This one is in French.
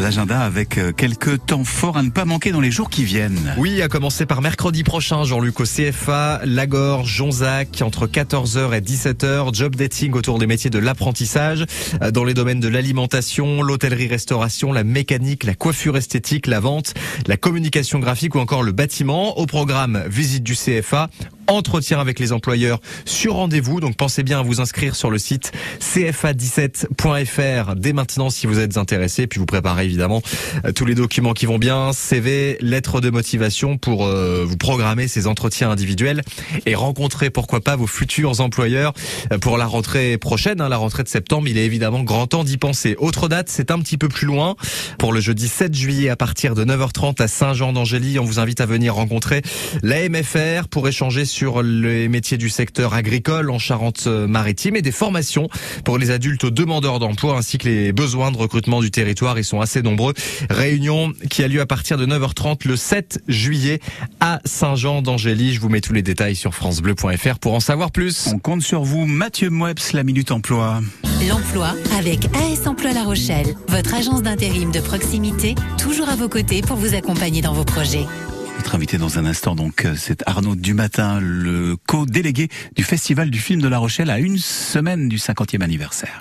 l'agenda avec euh, quelques temps forts à ne pas manquer dans les jours qui viennent. Oui, à commencer par mercredi prochain, Jean-Luc au CFA, Lagore, Jonzac, entre 14h et 17h, job dating autour des métiers de l'apprentissage, euh, dans les domaines de l'alimentation, l'hôtellerie-restauration, la mécanique, la coiffure esthétique, la vente, la communication graphique ou encore le bâtiment. Au programme, visite du CFA, entretien avec les employeurs sur rendez-vous. Donc pensez bien à vous inscrire sur le site cfa17.fr dès maintenant si vous êtes intéressé. Puis vous préparez évidemment euh, tous les documents qui vont bien, CV, lettre de motivation pour euh, vous programmer ces entretiens individuels et rencontrer pourquoi pas vos futurs employeurs euh, pour la rentrée prochaine, hein, la rentrée de septembre. Il est évidemment grand temps d'y penser. Autre date, c'est un petit peu plus loin pour le jeudi 7 juillet à partir de 9h30 à Saint-Jean-d'Angély. On vous invite à venir rencontrer la MFR pour échanger sur les métiers du secteur agricole en Charente-Maritime et des formations pour les adultes demandeurs d'emploi ainsi que les besoins de recrutement du territoire. Ils sont assez nombreux. Réunion qui a lieu à partir de 9h30 le 7 juillet à Saint-Jean-d'Angély. Je vous mets tous les détails sur francebleu.fr pour en savoir plus. On compte sur vous, Mathieu Moeps, la Minute Emploi. L'emploi avec AS Emploi La Rochelle, votre agence d'intérim de proximité, toujours à vos côtés pour vous accompagner dans vos projets. Notre invité dans un instant, donc, euh, c'est Arnaud Dumatin, le co-délégué du Festival du film de La Rochelle à une semaine du 50e anniversaire.